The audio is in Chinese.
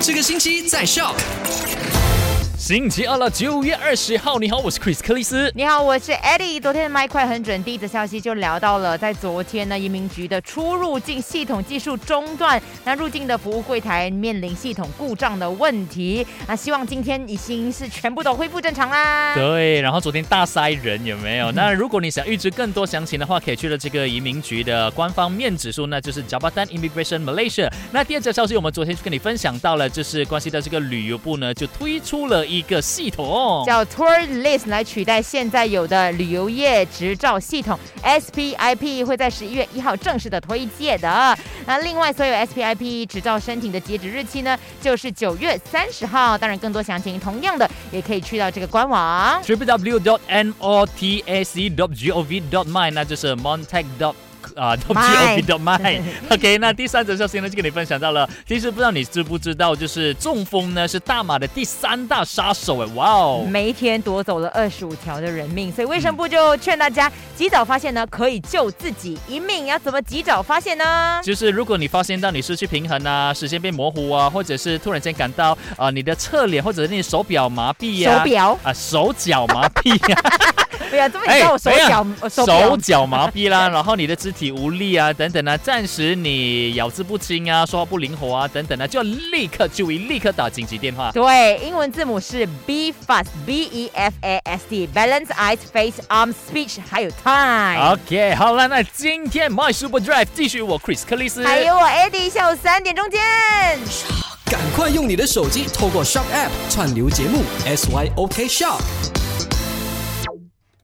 这个星期在 Shock。星期二了，九月二十号，你好，我是 Chris 克里斯。你好，我是 Eddie。昨天的麦快很准，第一则消息就聊到了，在昨天呢，移民局的出入境系统技术中断，那入境的服务柜台面临系统故障的问题。那希望今天已经是全部都恢复正常啦。对，然后昨天大塞人有没有？那如果你想预知更多详情的话，可以去了这个移民局的官方面指数，那就是 Jabatan Immigration Malaysia。那第二则消息，我们昨天就跟你分享到了，就是关系到这个旅游部呢，就推出了一个系统，叫 Tour List 来取代现在有的旅游业执照系统 SPIP，会在十一月一号正式的推介的。那另外，所有 SPIP 执照申请的截止日期呢，就是九月三十号。当然，更多详情同样的也可以去到这个官网 w w w n o t a c g o v dot m y 那就是 Montag dot 啊，G O V dot my。OK，那第三则消息呢，就跟你分享到了。其实不知道你知不知道，就是中风呢是大马的第三大杀手哎，哇哦，每一天夺走了二十五条的人命，所以卫生部就劝大家及早发现呢，可以救自己一命。要怎么及早发现呢？就是如果你发现到你失去平衡啊，视线变模糊啊，或者是突然间感到啊你的侧脸或者是你手表麻痹呀，手表啊手脚麻痹呀。对 呀，这么你叫我手脚手脚麻痹啦，然后你的肢体无力啊，等等啊，暂时你咬字不清啊，说话不灵活啊，等等啊，就要立刻注意，立刻打紧急电话。对，英文字母是 B fast B E F A S T balance eyes face arm speech 还有 time。OK，好了，那今天 My Super Drive 继续我 Chris 克里斯，还有我 Eddie，下午三点钟见。赶快用你的手机透过 Shop App 串流节目 S Y O K Shop。